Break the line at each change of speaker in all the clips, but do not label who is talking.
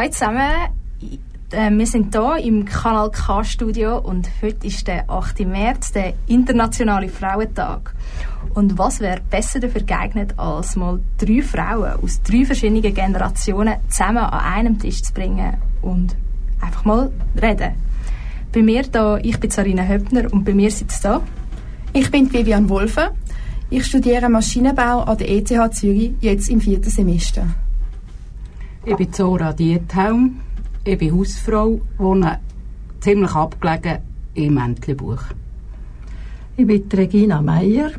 Hallo zusammen, äh, wir sind hier im Kanal K Studio und heute ist der 8. März, der internationale Frauentag. Und was wäre besser dafür geeignet, als mal drei Frauen aus drei verschiedenen Generationen zusammen an einem Tisch zu bringen und einfach mal reden. Bei mir da, ich bin Sarina Höppner und bei mir sitzt da.
Ich bin Vivian Wolfe. Ich studiere Maschinenbau an der ETH Zürich, jetzt im vierten Semester.
Ich bin Zora Diethelm. Ich bin Hausfrau, wohne ziemlich abgelegen im Entlebuch.
Ich bin Regina Meier.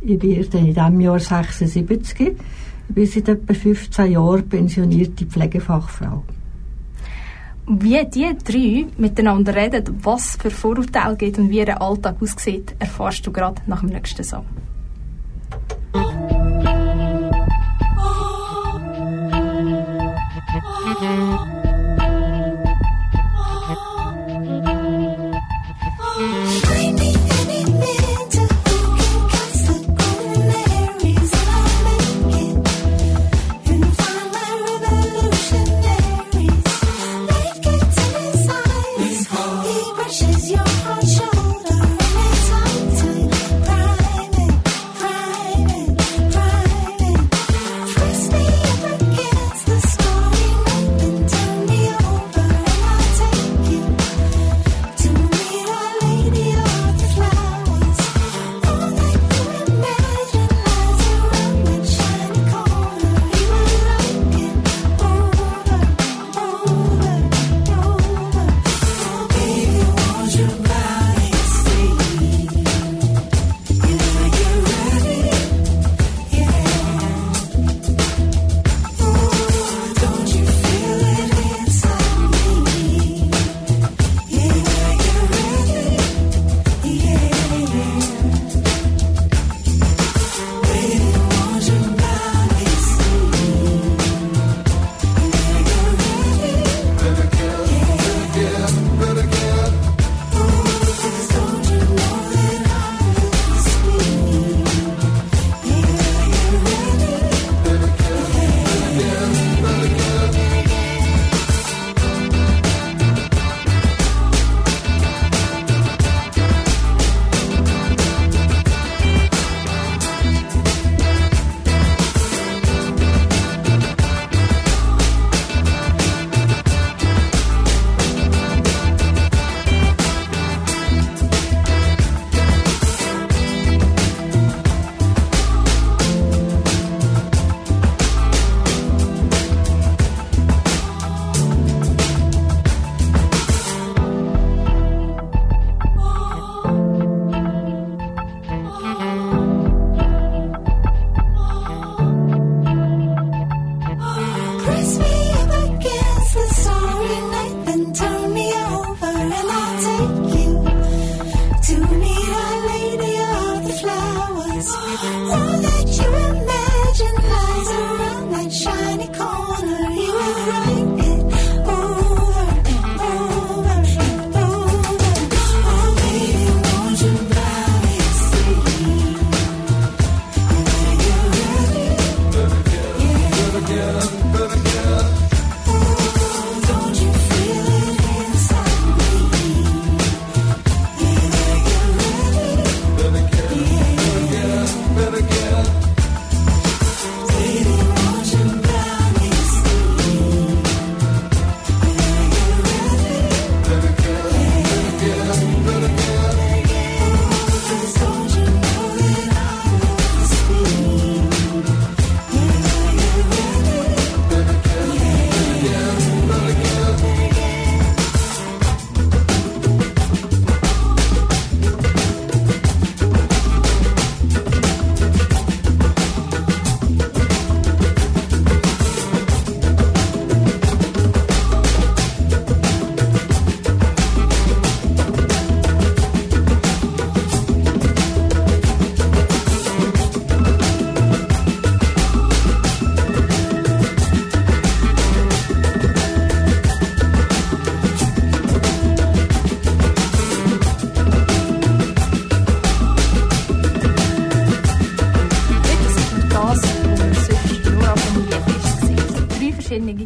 Ich bin in diesem Jahr 76. Ich bin seit etwa 15 Jahren pensionierte Pflegefachfrau.
Wie die drei miteinander reden, was für Vorurteile gibt und wie ihr Alltag aussieht, erfährst du gerade nach dem nächsten Song. Thank.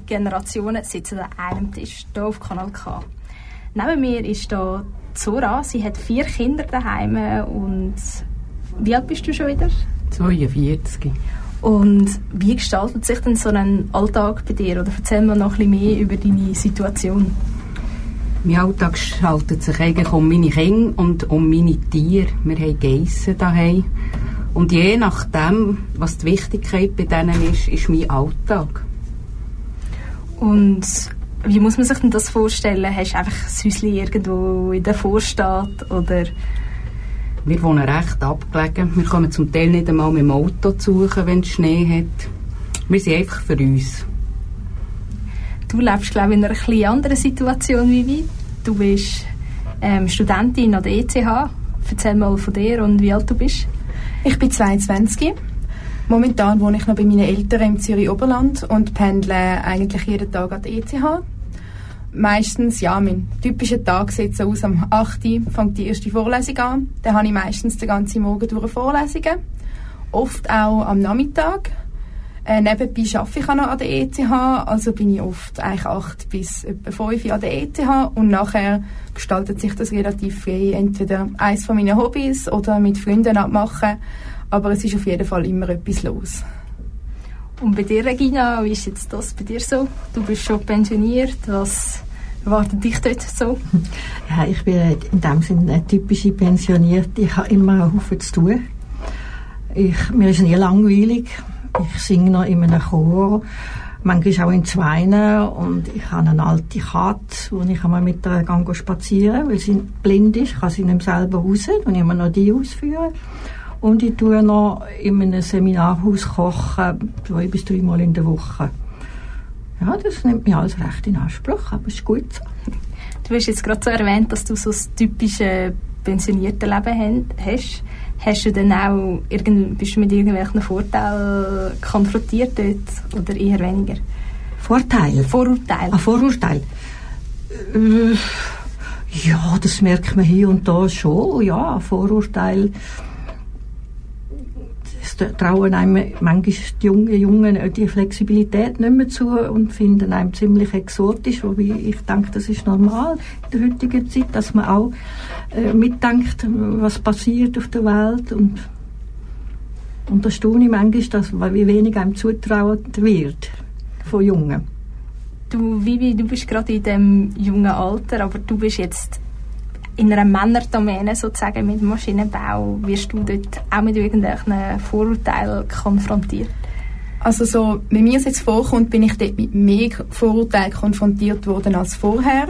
Generationen sitzen an einem Tisch, hier auf Kanal K. Neben mir ist da Zora, sie hat vier Kinder daheim und wie alt bist du schon wieder?
42.
Und wie gestaltet sich denn so ein Alltag bei dir? Oder erzähl mir noch ein bisschen mehr über deine Situation.
Mein Alltag gestaltet sich eigentlich um meine Kinder und um meine Tiere. Wir haben Geissen daheim. Und je nachdem, was die Wichtigkeit bei denen ist, ist mein Alltag.
Und wie muss man sich denn das vorstellen? Hast du einfach ein Häuschen irgendwo in der Vorstadt oder...
Wir wohnen recht abgelegen. Wir kommen zum Teil nicht einmal mit dem Auto zu suchen, wenn es Schnee hat. Wir sind einfach für uns.
Du lebst, glaube ich, in einer etwas anderen Situation wie wir. Du bist ähm, Studentin an der ETH. Erzähl mal von dir und wie alt du bist.
Ich bin 22. Momentan wohne ich noch bei meinen Eltern im Zürich Oberland und pendle eigentlich jeden Tag an die ETH. Meistens, ja, mein typischer Tag sieht so aus, am 8. Uhr fängt die erste Vorlesung an. Dann habe ich meistens den ganzen Morgen durch Vorlesungen. Oft auch am Nachmittag. Äh, nebenbei arbeite ich auch noch an der ETH, also bin ich oft eigentlich 8 bis etwa 5 Uhr an der ETH und nachher gestaltet sich das relativ frei, entweder eins von meinen Hobbys oder mit Freunden abmachen, aber es ist auf jeden Fall immer etwas los.
Und bei dir, Regina, wie ist jetzt das bei dir so? Du bist schon pensioniert, was erwartet dich dort so?
Ja, ich bin in dem Sinne eine typische Pensionierte. Ich habe immer einen Haufen zu tun. Ich, mir ist nie langweilig. Ich singe noch in einem Chor, manchmal auch in Zweinen und ich habe eine alte Katze, wo ich einmal mit der gehe spazieren, weil sie blind ist, ich kann sie nicht selber raus und immer noch die ausführen. Und ich tue noch in einem Seminarhaus kochen, zwei bis dreimal in der Woche. Ja, das nimmt mich alles recht in Anspruch, aber es ist gut so.
Du hast jetzt gerade so erwähnt, dass du so das typische pensionierte Leben hast. Hast du denn auch irgend, bist du mit irgendwelchen Vorteilen konfrontiert dort oder eher weniger?
Vorteile?
Vorurteile.
Ah, Vorurteile. Äh, ja, das merkt man hier und da schon. Ja, Vorurteile. Das trauen einem manchmal die jungen, Jungen die Flexibilität nicht mehr zu und finden einem ziemlich exotisch, wobei ich denke, das ist normal in der heutigen Zeit, dass man auch äh, mitdenkt, was passiert auf der Welt und und da staune ich manchmal, dass, wie wenig einem zutraut wird von Jungen.
Du, Vivi, du bist gerade in dem jungen Alter, aber du bist jetzt in einer Männerdomäne sozusagen mit Maschinenbau. Wirst du dort auch mit irgendwelchen Vorurteilen konfrontiert?
Also so, wie mir es jetzt vorkommt, bin ich dort mit mehr Vorurteilen konfrontiert worden als vorher.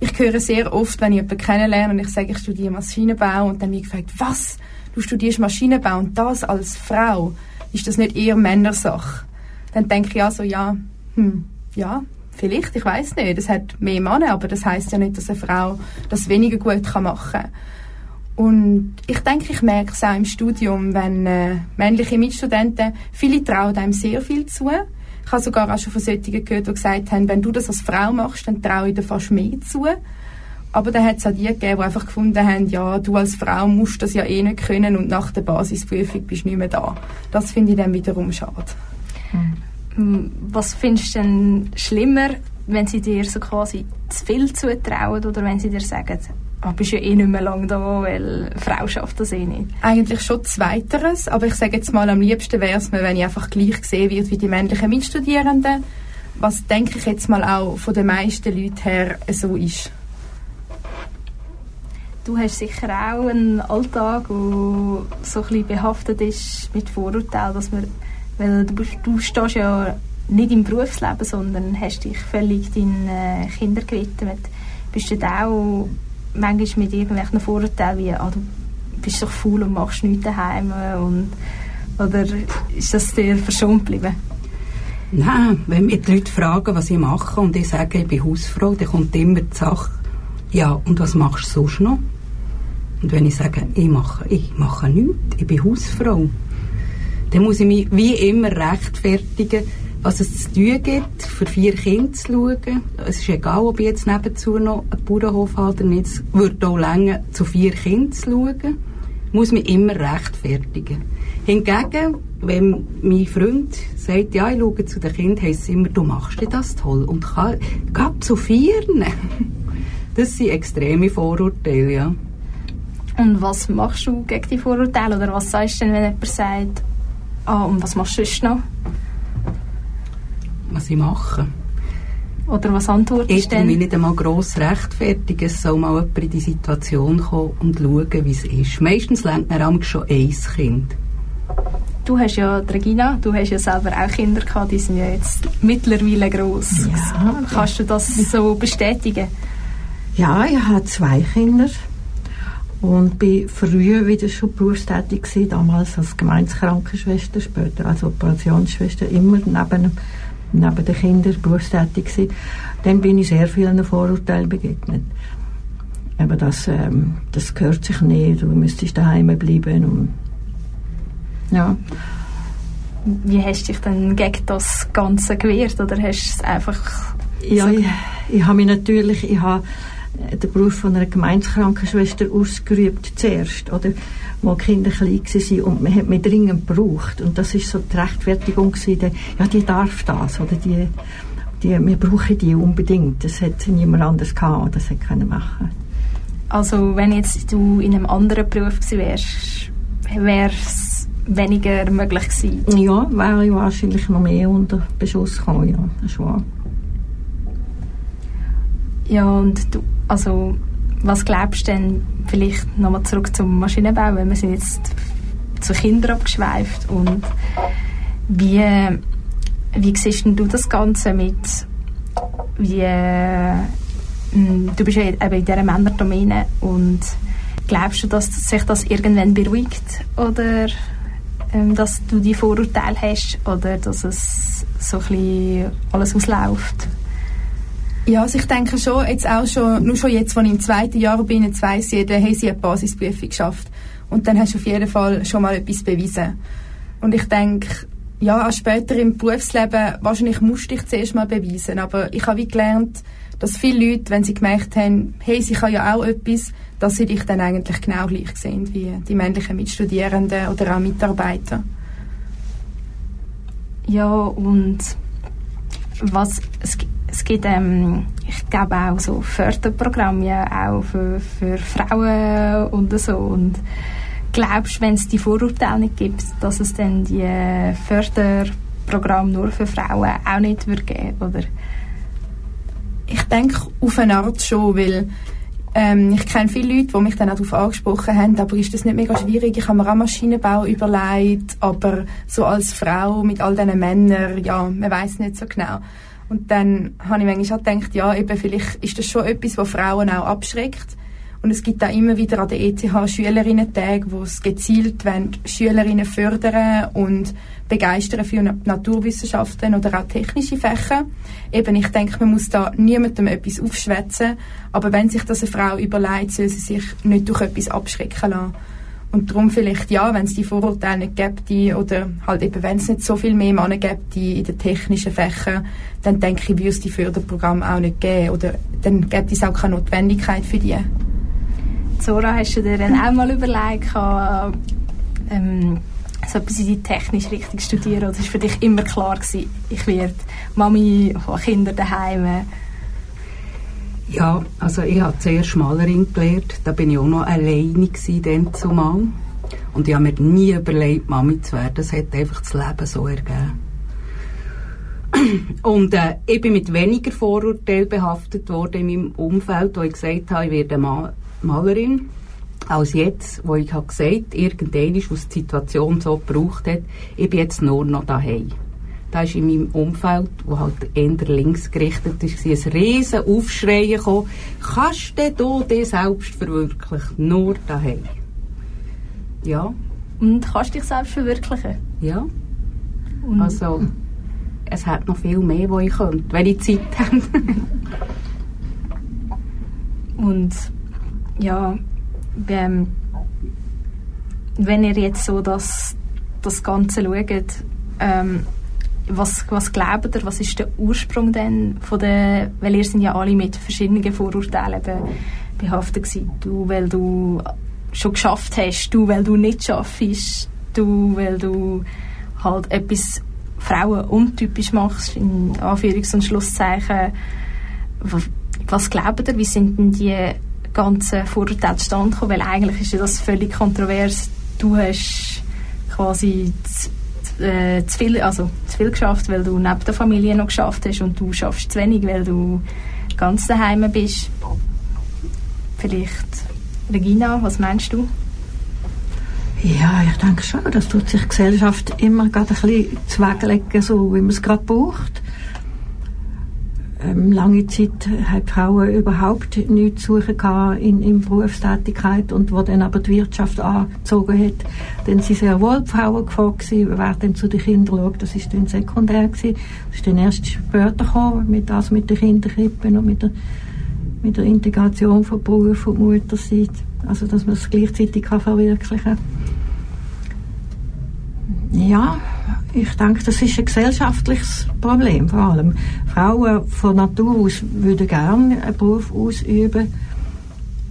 Ich höre sehr oft, wenn ich jemanden kennenlerne und ich sage, ich studiere Maschinenbau und dann wird gefragt, was? Du studierst Maschinenbau und das als Frau? Ist das nicht eher Männersache? Dann denke ich also, ja, hm, ja, vielleicht, ich weiß nicht. Es hat mehr Männer, aber das heißt ja nicht, dass eine Frau das weniger gut kann machen kann. Und ich denke, ich merke es auch im Studium, wenn äh, männliche Mitstudenten, viele trauen einem sehr viel zu. Ich habe sogar auch schon von solchen gehört, die gesagt haben, wenn du das als Frau machst, dann traue ich dir fast mehr zu. Aber dann hat es auch die gegeben, die einfach gefunden haben, ja, du als Frau musst das ja eh nicht können und nach der Basisprüfung bist du nicht mehr da. Das finde ich dann wiederum schade.
Mhm. Was findest du denn schlimmer, wenn sie dir so quasi zu viel zutrauen oder wenn sie dir sagen, du oh, bist ja eh nicht mehr lange da, weil eine Frau schafft das eh nicht?
Eigentlich schon Zweiteres, aber ich sage jetzt mal, am liebsten wäre es mir, wenn ich einfach gleich gesehen wird wie die männlichen Mitstudierenden, was denke ich jetzt mal auch von den meisten Leuten her so ist.
Du hast sicher auch einen Alltag, der so ein bisschen behaftet ist mit Vorurteilen, dass man, weil du, du stehst ja nicht im Berufsleben, sondern hast dich völlig deinen äh, Kindern gewidmet. Bist du da auch manchmal mit irgendwelchen Vorurteilen wie, ah, du bist doch faul und machst nichts daheim und, oder ist das dir verschont geblieben?
Nein, wenn mich die Leute fragen, was ich mache und ich sage, ich bin Hausfrau, dann kommt immer die Sache, ja, und was machst du sonst noch? Und wenn ich sage, ich mache, ich mache nichts, ich bin Hausfrau, dann muss ich mich wie immer rechtfertigen, was es zu tun gibt, für vier Kinder zu schauen. Es ist egal, ob ich jetzt nebenzu noch einen Bauernhof habe oder nicht. Es würde auch länger, zu vier Kindern zu schauen. Ich muss mich immer rechtfertigen. Hingegen wenn mein Freund sagt, ja, ich schaue zu den Kindern, heisst es immer, du machst das toll. Und kann, gerade zu vieren. Das sind extreme Vorurteile, ja.
Und was machst du gegen die Vorurteile? Oder was sagst du denn, wenn jemand sagt, ah, und was machst du sonst noch?
Was ich mache?
Oder was antwortest
ich
du denn?
mich nicht einmal gross rechtfertigen. Es soll mal jemand in die Situation kommen und schauen, wie es ist. Meistens lernt man schon ein Kind.
Du hast ja, Regina, du hast ja selber auch Kinder gehabt, die sind ja jetzt mittlerweile gross.
Ja,
Kannst du das so bestätigen?
Ja, ich habe zwei Kinder und bin früher wieder schon berufstätig gewesen, damals als Gemeinskrankenschwester, später als Operationsschwester, immer neben, neben den Kindern berufstätig gewesen. Dann bin ich sehr vielen Vorurteilen begegnet. Aber das, ähm, das gehört sich nicht, du müsstest daheim bleiben und ja.
Wie hast du dich denn gegen das Ganze gewehrt oder hast du es einfach...
Ja,
so
ich, ich habe mich natürlich, ich habe den Beruf von einer Gemeinskrankenschwester ausgerübt zuerst, oder? Wo die Kinder klein waren und man hat mich dringend gebraucht. Und das ist so die Rechtfertigung gewesen, ja, die darf das, oder die, die, wir brauchen die unbedingt. Das hätte niemand anders gehabt, das hätte können machen.
Also wenn jetzt du in einem anderen Beruf gewesen wärst, wäre es weniger möglich gewesen?
Ja, wäre ich wahrscheinlich noch mehr unter Beschuss gekommen, ja, das wahr.
Ja, und du, also was glaubst du denn, vielleicht nochmal zurück zum Maschinenbau, weil wir sind jetzt zu Kindern abgeschweift und wie, wie siehst du das Ganze mit, wie, äh, du bist ja eben in dieser Männerdomäne und glaubst du, dass sich das irgendwann beruhigt oder ähm, dass du die Vorurteile hast oder dass es so ein bisschen alles ausläuft?
Ja, also ich denke schon, jetzt auch schon, nur schon jetzt, als ich im zweiten Jahr bin, jetzt weiss jeder, hey, sie hat die Basisprüfung geschafft. Und dann hast du auf jeden Fall schon mal etwas bewiesen. Und ich denke, ja, auch später im Berufsleben, wahrscheinlich musste ich zuerst mal beweisen. Aber ich habe wie gelernt, dass viele Leute, wenn sie gemerkt haben, hey, sie kann ja auch etwas, dass sie dich dann eigentlich genau gleich sehen wie die männlichen Mitstudierenden oder auch Mitarbeiter.
Ja, und was es, es gibt, ähm, ich glaube auch so Förderprogramme auch für, für Frauen und so. Und glaubst wenn es die Vorurteile nicht gibt, dass es dann die Förderprogramme nur für Frauen auch nicht wird geben, oder?
Ich denke auf eine Art schon, weil ähm, ich kenne viele Leute, die mich dann auch darauf angesprochen haben, aber ist das nicht mega schwierig? Ich habe mir auch Maschinenbau überlegt, aber so als Frau mit all diesen Männern, ja, man weiß nicht so genau. Und dann habe ich manchmal auch gedacht, ja, eben vielleicht ist das schon etwas, was Frauen auch abschreckt. Und es gibt auch immer wieder an der ETH Schülerinnen-Tage, wo es gezielt wollen, Schülerinnen fördern und begeistern für Naturwissenschaften oder auch technische Fächer. Eben, ich denke, man muss da niemandem etwas aufschwätzen, aber wenn sich das eine Frau überlegt, soll sie sich nicht durch etwas abschrecken lassen. Und darum vielleicht, ja, wenn es die Vorurteile nicht gibt, oder halt eben, wenn es nicht so viel mehr Männer gibt, in den technischen Fächern, dann denke ich, würde es die Förderprogramme auch nicht geben. Oder dann gibt es auch keine Notwendigkeit für die.
Zora, hast du dir dann auch mal überlegt, ähm, so etwas in die technisch richtig studieren? Oder war für dich immer klar, gewesen, ich werde Mami von Kindern daheim?
Ja, also ich habe zuerst Malerin gelernt. Da bin ich auch noch alleine gewesen, dann zumal. Und ich habe mir nie überlegt, Mami zu werden. Das hat einfach das Leben so ergeben. Und äh, ich bin mit weniger Vorurteilen behaftet worden in meinem Umfeld, wo ich gesagt habe, ich werde Ma Malerin, als jetzt, wo ich habe gesagt irgendwann, was die Situation so gebraucht hat, ich bin jetzt nur noch daheim. Da ist in meinem Umfeld, wo halt eher links gerichtet ist, ein riesen Aufschrei gekommen. Kannst du dich selbst verwirklichen? Nur daheim. Ja.
Und kannst dich selbst verwirklichen?
Ja. Und also, es hat noch viel mehr, wo ich könnte, wenn ich Zeit habe.
Und ja, wenn, wenn ihr jetzt so das, das Ganze schaut, ähm, was, was glaubt ihr, was ist der Ursprung denn von der, weil ihr sind ja alle mit verschiedenen Vorurteilen behaftet gewesen. Du, weil du schon geschafft hast, du, weil du nicht schaffst, du, weil du halt etwas Frauen untypisch machst, in Anführungs- und Schlusszeichen. Was glaubt ihr, wie sind denn die ganzen Vorurteile zustande gekommen? Weil eigentlich ist ja das völlig kontrovers. Du hast quasi zu, äh, zu, viel, also zu viel geschafft, weil du neben der Familie noch geschafft hast und du schaffst zu wenig, weil du ganz daheim bist. Vielleicht Regina, was meinst du?
Ja, ich denke schon, das tut sich die Gesellschaft immer gerade ein bisschen zweglegen, so wie man es gerade braucht. Ähm, lange Zeit haben Frauen überhaupt nichts zu suchen in, in Berufstätigkeit und wo dann aber die Wirtschaft angezogen hat, dann sind sehr wohl die Frauen gefragt gewesen, wer dann zu den Kindern schaut. Das ist dann sekundär gewesen. Das ist dann erst später gekommen, mit das mit den Kinderkrippen und mit der, mit der Integration von Beruf und Mutterseite. Also, dass man es gleichzeitig kann verwirklichen kann. Ja, ich denke, das ist ein gesellschaftliches Problem vor allem. Frauen von Natur aus würden gerne einen Beruf ausüben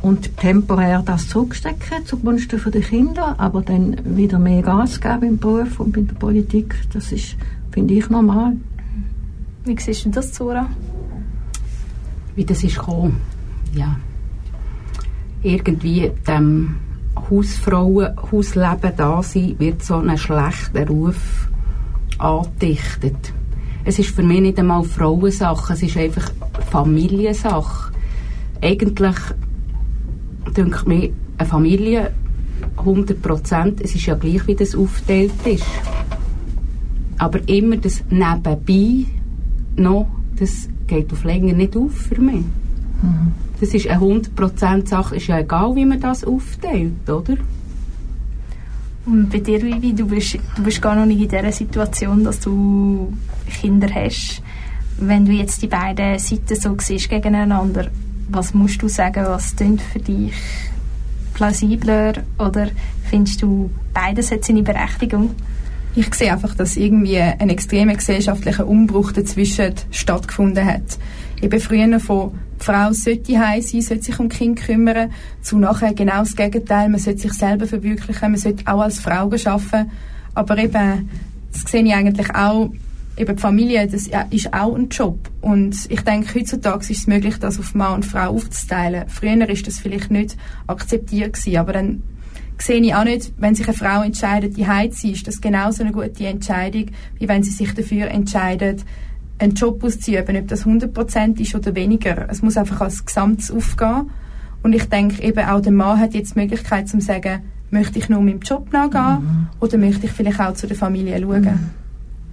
und temporär das zurückstecken zugunsten der Kinder, aber dann wieder mehr Gas geben im Beruf und in der Politik, das ist, finde ich, normal.
Wie siehst du das, Zora?
Wie das ist gekommen? Ja. Irgendwie dem Hausfrauen, Hausleben da sein, wird so ein schlechter Ruf angedichtet. Es ist für mich nicht einmal Frauensache, es ist einfach Familiensache. Eigentlich denke mir, eine Familie 100 Prozent, es ist ja gleich, wie das aufgeteilt ist. Aber immer das Nebenbei noch, das geht auf länger nicht auf für mich. Mhm. Das ist eine 100% Sache, ist ja egal, wie man das aufteilt, oder?
Und bei dir, Vivi, du bist, du bist gar noch nicht in dieser Situation, dass du Kinder hast. Wenn du jetzt die beiden Seiten so siehst gegeneinander, was musst du sagen, was klingt für dich plausibler oder findest du, beides hat seine Berechtigung?
Ich sehe einfach, dass irgendwie ein extremer gesellschaftlicher Umbruch dazwischen stattgefunden hat. Eben früher von die Frau sollte heim sein, sollte sich um Kind kümmern, zu nachher genau das Gegenteil, man sollte sich selber verwirklichen, man sollte auch als Frau arbeiten. Aber eben, das sehe ich eigentlich auch, eben die Familie, das ist auch ein Job. Und ich denke, heutzutage ist es möglich, das auf Mann und Frau aufzuteilen. Früher ist das vielleicht nicht akzeptiert gewesen, aber dann sehe ich auch nicht, wenn sich eine Frau entscheidet, die Heim zu sein, ist das genauso eine gute Entscheidung, wie wenn sie sich dafür entscheidet, einen Job auszuüben, ob das 100% ist oder weniger. Es muss einfach als Gesamtes aufgehen. Und ich denke eben auch der Mann hat jetzt die Möglichkeit zu sagen, möchte ich nur meinem Job nachgehen mhm. oder möchte ich vielleicht auch zu der Familie schauen. Mhm.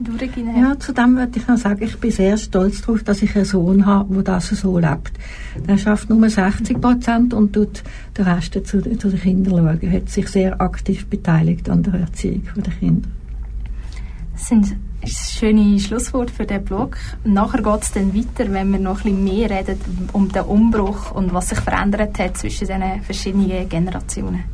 Du, Regine? Ja, zu dem würde ich noch sagen, ich bin sehr stolz darauf, dass ich einen Sohn habe, der das so lebt. Der schafft nur 60 Prozent und tut den Rest zu, zu den Kindern schauen. Er hat sich sehr aktiv beteiligt an der Erziehung der Kinder.
Das sind ein schönes Schlusswort für den Blog. Nachher geht es dann weiter, wenn wir noch ein bisschen mehr reden um den Umbruch und was sich verändert hat zwischen diesen verschiedenen Generationen.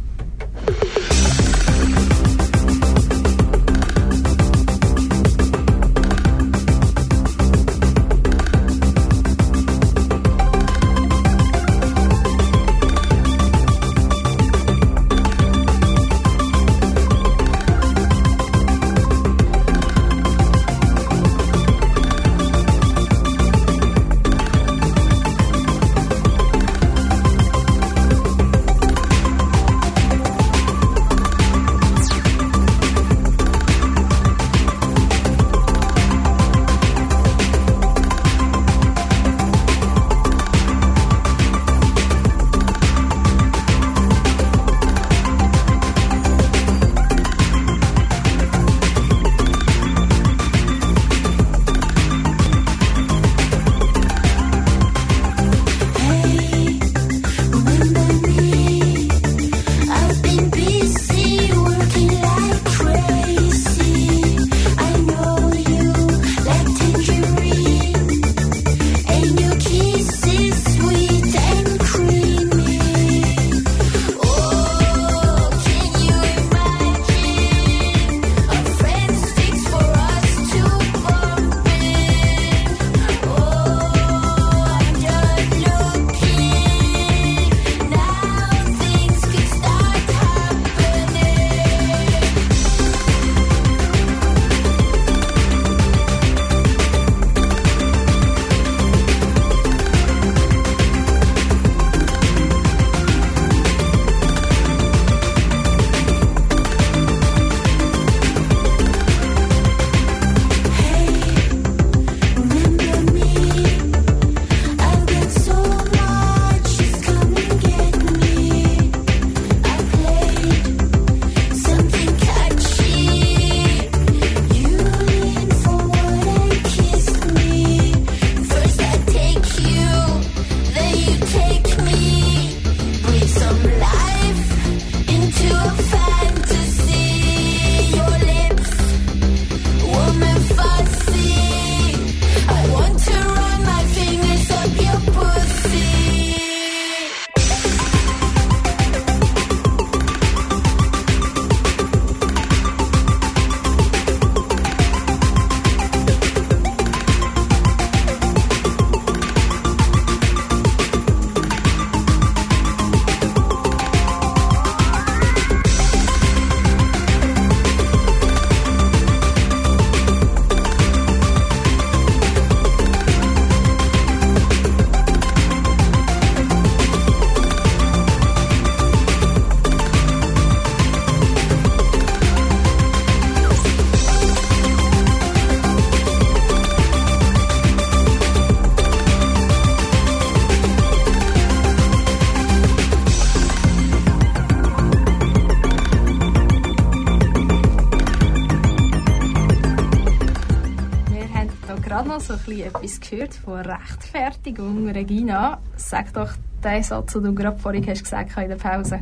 Bisschen etwas gehört von Rechtfertigung. Regina, sag doch den Satz, den du gerade vorhin hast gesagt in der Pause.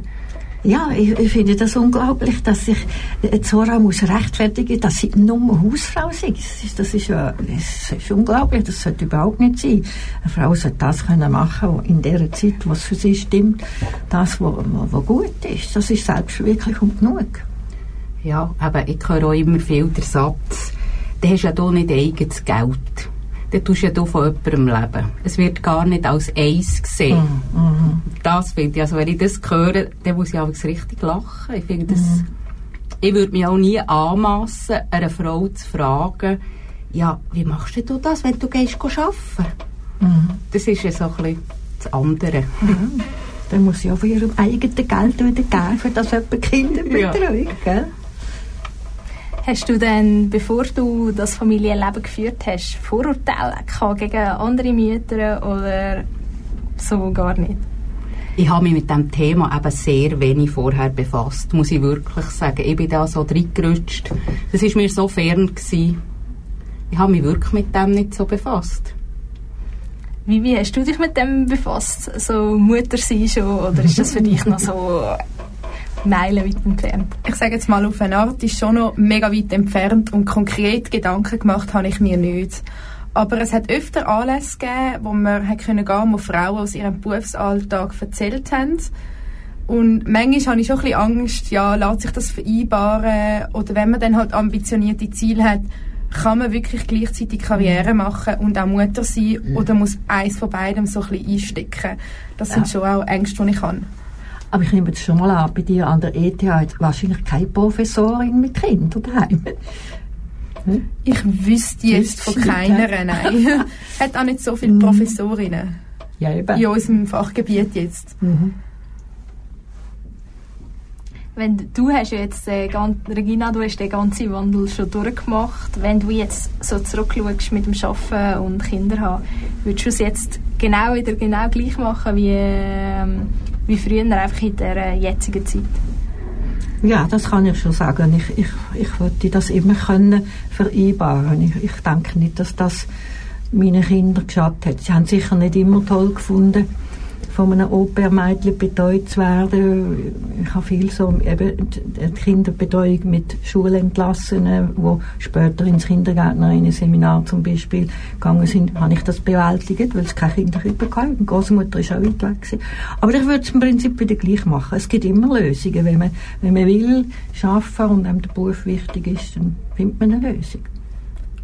Ja, ich, ich finde das unglaublich, dass sich Zora muss rechtfertigen, dass sie nur Hausfrau ist. Das ist, das ist, ja, das ist unglaublich, das sollte überhaupt nicht sein. Eine Frau sollte das können machen in der Zeit, was für sie stimmt, das, was gut ist. Das ist Selbstverwirklichung genug.
Ja, aber ich höre auch immer viel den Satz, du hast ja hier nicht eigenes Geld dann tust du ja von jemandem leben. Es wird gar nicht als eins gesehen. Mm, mm. Das finde ich, also wenn ich das höre, dann muss ich auch richtig lachen. Ich finde das, mm. ich würde mich auch nie anmassen, einer Frau zu fragen, ja, wie machst du das, wenn du gehst arbeiten? Mm. Das ist ja so ein bisschen das andere.
Mm. Dann muss sie auch von ihrem eigenen Geld wieder geben, für das jemand Kinder betreut, ja.
Hast du denn, bevor du das Familienleben geführt hast, Vorurteile gehabt gegen andere Mütter oder so gar nicht?
Ich habe mich mit dem Thema eben sehr wenig vorher befasst, muss ich wirklich sagen. Ich bin da so reingerutscht. Das war mir so fern. Gewesen. Ich habe mich wirklich mit dem nicht so befasst.
Wie, wie hast du dich mit dem befasst? So Mutter sein schon? Oder ist das für dich noch so Meilen weit entfernt.
Ich sage jetzt mal auf eine Art, ist schon noch mega weit entfernt und konkret Gedanken gemacht habe ich mir nicht. Aber es hat öfter Anlässe gegeben, wo man hat können gehen, wo Frauen aus ihrem Berufsalltag erzählt haben. Und manchmal habe ich schon ein bisschen Angst, ja, lässt sich das vereinbaren? Oder wenn man dann halt ambitionierte Ziele hat, kann man wirklich gleichzeitig Karriere machen und auch Mutter sein? Ja. Oder muss eins von beidem so ein bisschen einstecken? Das sind schon auch Ängste, die ich habe.
Aber ich nehme das schon mal an, bei dir an der ETH hat wahrscheinlich keine Professorin mit Kindern daheim.
Hm? Ich wüsste jetzt von keiner, nein. hat auch nicht so viele mhm. Professorinnen. Ja, eben. In unserem Fachgebiet jetzt. Mhm.
Wenn du hast jetzt, äh, Regina, du hast den ganzen Wandel schon durchgemacht. Wenn du jetzt so zurückschaust mit dem Arbeiten und Kinder haben, würdest du es jetzt genau wieder genau gleich machen wie, äh, wie früher, einfach in der jetzigen Zeit?
Ja, das kann ich schon sagen. Ich, ich, ich wollte das immer können vereinbaren. Ich, ich denke nicht, dass das meine Kinder geschadet hat. Sie haben sicher nicht immer toll gefunden, von einem Opermädchen betreut zu werden. Ich habe viel so eben die Kinderbetreuung mit Schulentlassenen, wo später ins Kindergärtnerinnen-Seminar zum Beispiel gegangen sind, habe ich das bewältigt, weil es keine Kinderkrippe gab. Die Großmutter ist auch weit weg gewesen. Aber ich würde es im Prinzip wieder gleich machen. Es gibt immer Lösungen. Wenn man, wenn man will, arbeiten und einem der Beruf wichtig ist, dann findet man eine Lösung.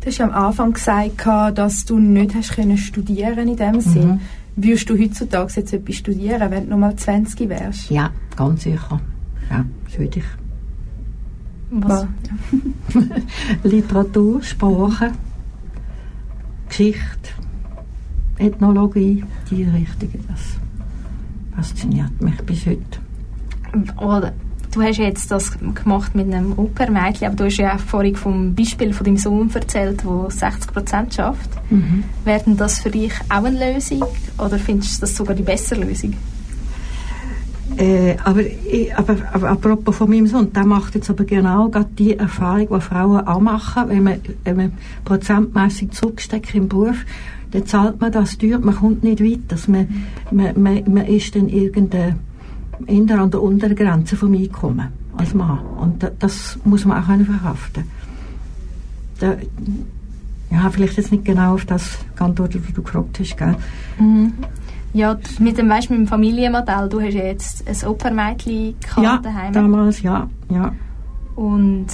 Du hast am Anfang gesagt, dass du nicht hast können studieren in dem Sinn. Mhm. Würdest du heutzutage jetzt etwas studieren, wenn du noch mal 20 wärst?
Ja, ganz sicher. Ja, das würde ich.
Was?
Literatur, Sprache, Geschichte, Ethnologie, die Richtung. Das fasziniert mich bis heute.
Oder Du hast jetzt das gemacht mit einem Opermädchen, aber du hast ja auch vorhin vom Beispiel von deinem Sohn erzählt, der 60 Prozent schafft. Mhm. Wäre das für dich auch eine Lösung oder findest du das sogar die bessere Lösung?
Äh, aber, aber, aber apropos von meinem Sohn, der macht jetzt aber genau die Erfahrung, die Frauen auch machen, wenn man, wenn man prozentmäßig zurücksteckt im Beruf, dann zahlt man das teuer, man kommt nicht weiter. Man, man, man, man ist dann irgendeine eher an der Untergrenze vom Einkommen als Mann. Und das muss man auch verhaften da, ja, vielleicht jetzt nicht genau auf das geantwortet, was du gefragt hast, gell?
Mhm. Ja, mit dem, weißt, mit dem Familienmodell, du hast ja jetzt ein Opermädchen
ja,
daheim.
damals, ja, ja.
Und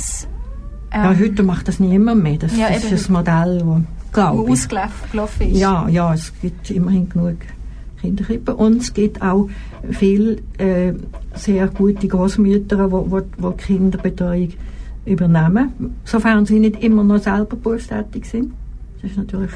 ähm, ja, heute macht das niemand mehr. Das, ja, das ist ein Modell, das,
glaube ich... ausgelaufen ist.
Ja, ja, es gibt immerhin genug Kinderkrippe. Und es gibt auch viele äh, sehr gute Großmütter, die, die, Kinderbetreuung übernehmen, sofern sie nicht immer noch selber berufstätig sind. Das ist natürlich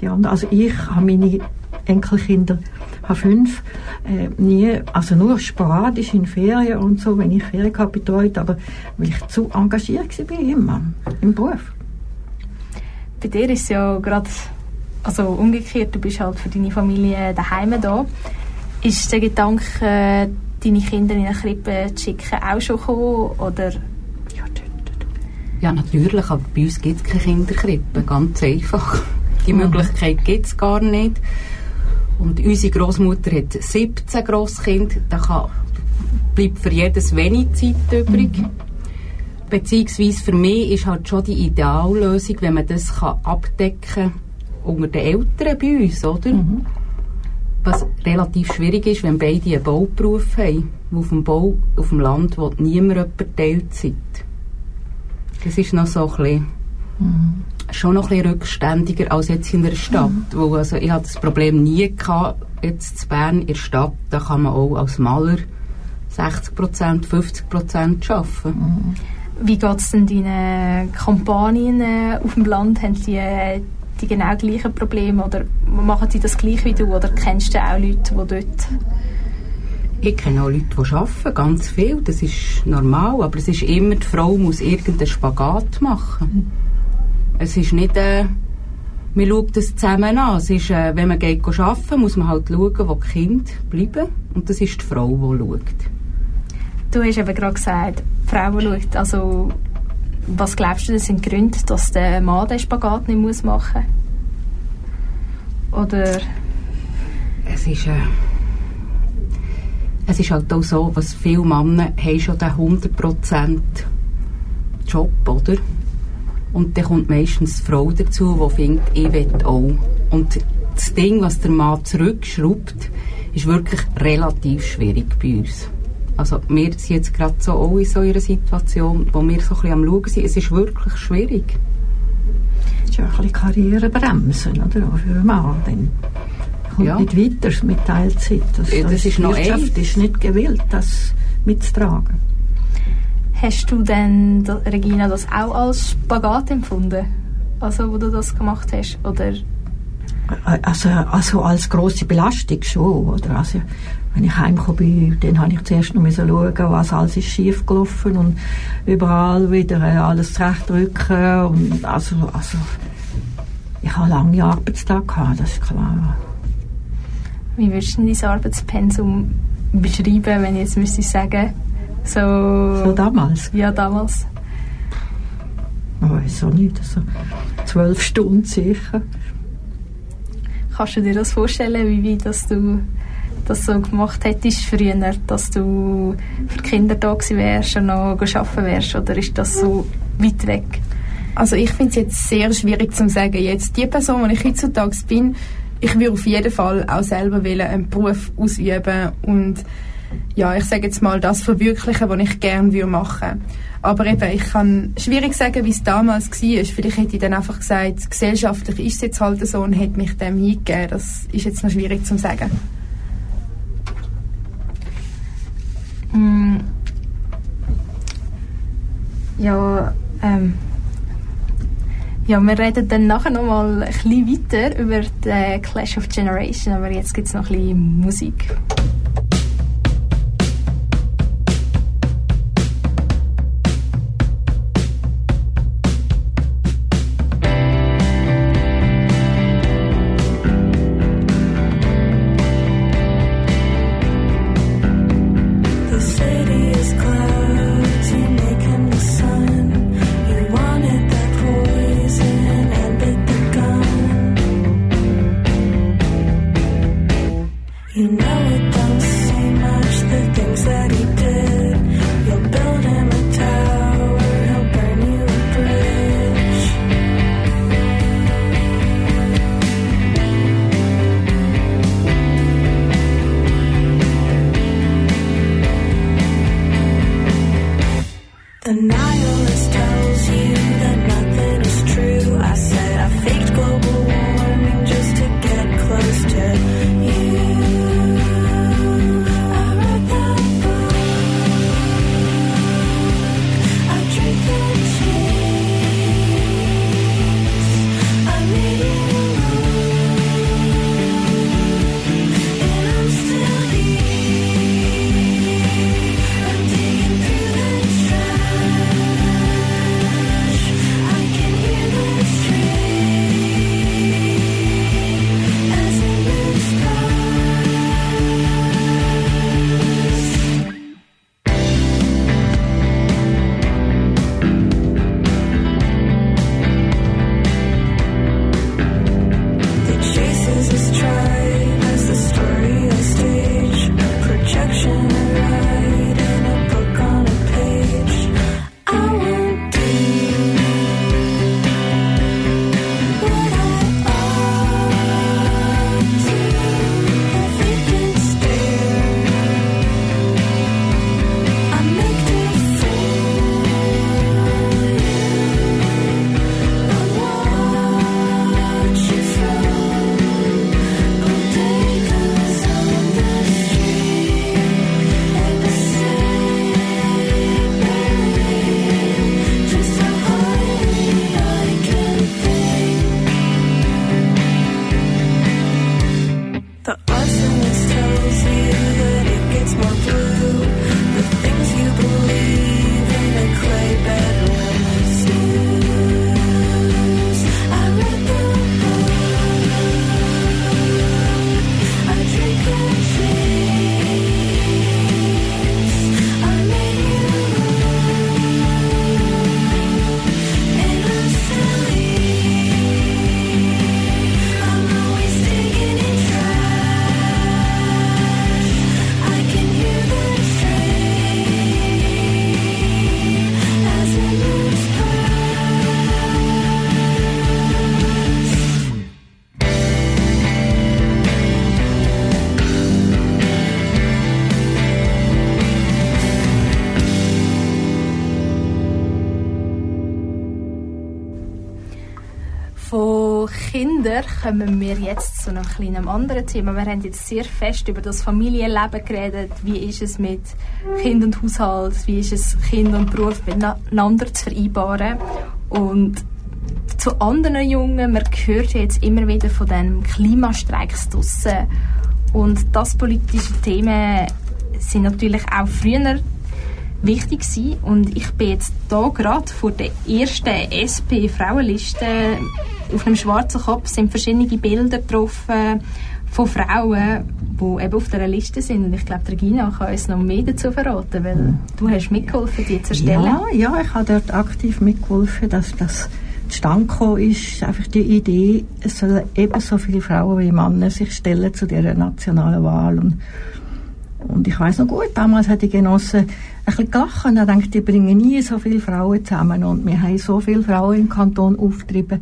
die andere. Also ich habe meine Enkelkinder, habe fünf, äh, nie, also nur sporadisch in Ferien und so, wenn ich Ferien habe betreut, aber weil ich zu engagiert war immer im Beruf.
Bei dir ist ja gerade also umgekehrt, du bist halt für deine Familie daheim da. Ist der Gedanke, deine Kinder in eine Krippe zu schicken, auch schon gekommen? Oder?
Ja, natürlich, aber bei uns gibt es keine Kinderkrippe, ganz einfach. Die mhm. Möglichkeit gibt es gar nicht. Und unsere Großmutter hat 17 Grosskinder, da kann, bleibt für jedes wenig Zeit übrig. Mhm. Beziehungsweise für mich ist halt schon die Ideallösung, wenn man das kann abdecken kann unter den Eltern bei uns, oder? Mhm. Was relativ schwierig ist, wenn beide einen Bauberuf haben. Auf dem Bau, auf dem Land will niemand jemand Teilzeit. Das ist noch so ein bisschen, mhm. schon noch ein bisschen rückständiger als jetzt in der Stadt. Mhm. Wo also ich hatte das Problem nie gehabt, jetzt in Bern in der Stadt, da kann man auch als Maler 60 Prozent, 50 Prozent arbeiten. Mhm.
Wie geht es denn deinen Kampagnen äh, auf dem Land? Haben die äh, die genau gleichen Probleme oder machen sie das gleich wie du oder kennst du auch Leute, die dort
ich kenne auch Leute, die arbeiten, ganz viel, das ist normal, aber es ist immer, die Frau muss irgendeinen Spagat machen. Es ist nicht, äh, man schaut das zusammen an. Es ist, äh, wenn man geht arbeiten, muss man halt schauen, wo die Kinder bleiben und das ist die Frau, die schaut.
Du hast eben gerade gesagt, die Frau schaut, also was glaubst du, das sind Gründe, dass der Mann den Spagat nicht muss machen muss? Oder?
Es ist, äh, es ist halt auch so, was viele Männer haben schon den 100% Job, oder? Und dann kommt meistens die Frau dazu, die findet, ich will auch. Und das Ding, was der Mann zurückschraubt, ist wirklich relativ schwierig bei uns. Also wir sind jetzt gerade so auch in so einer Situation, wo wir so ein bisschen am Schauen sind. Es ist wirklich schwierig.
Es ist ja ein bisschen Karrierebremsen, oder? Für einen Mann. Dann kommt ja. nicht weiter mit Teilzeit. Das,
das, das ist noch
Wirtschaft ist nicht gewillt, das mitzutragen.
Hast du denn, Regina, das auch als Spagat empfunden? Also, wo du das gemacht hast? Oder?
Also, also als grosse Belastung schon. Oder? Also, wenn ich heimgekommen bin, dann habe ich zuerst noch schauen, was alles ist schief gelaufen und überall wieder äh, alles zurechtrücken und also, also ich habe lange Arbeitstage gehabt, das ist klar.
Wie würdest du dein Arbeitspensum beschreiben, wenn ich jetzt müsste sagen, so...
So damals?
Ja, damals.
Ich weiß auch nicht, also zwölf Stunden sicher.
Kannst du dir das vorstellen, wie, wie dass du das so gemacht hättest früher, dass du für die Kinder da gewesen wärst und noch arbeiten wärst? Oder ist das so weit weg?
Also ich finde es jetzt sehr schwierig zu sagen. Jetzt die Person, die ich heutzutage bin, ich würde auf jeden Fall auch selber wollen, einen Beruf ausüben und ja, ich sage jetzt mal, das verwirklichen, was ich gerne machen würde. Aber eben, ich kann schwierig sagen, wie es damals war. Vielleicht hätte ich dann einfach gesagt, gesellschaftlich ist es jetzt halt so und hätte mich dem hingegeben. Das ist jetzt noch schwierig zu sagen.
Mm. Ja, ähm, ja, wir reden dann nachher noch mal ein bisschen weiter über den Clash of Generation, aber jetzt gibt es noch ein bisschen Musik. Kommen wir jetzt zu einem kleinen anderen Thema. Wir haben jetzt sehr fest über das Familienleben geredet. Wie ist es mit Kind und Haushalt? Wie ist es, Kind und Beruf miteinander zu vereinbaren? Und zu anderen Jungen, man hört jetzt immer wieder von den Klimastreiks draussen. Und das politische Themen sind natürlich auch früher wichtig gewesen. Und ich bin jetzt hier gerade vor der ersten SP-Frauenliste. Auf einem schwarzen Kopf sind verschiedene Bilder drauf von Frauen, die eben auf dieser Liste sind. Und ich glaube, Regina kann uns noch mehr dazu verraten, weil du hast mitgeholfen, die zu erstellen.
Ja, ja ich habe dort aktiv mitgeholfen, dass das zustande ist. Einfach die Idee, es sollen ebenso viele Frauen wie Männer sich stellen zu dieser nationalen Wahl. Und, und ich weiß noch gut, damals hat die Genossen ein bisschen gelacht und denkt, die bringen nie so viele Frauen zusammen. Und wir haben so viele Frauen im Kanton aufgetrieben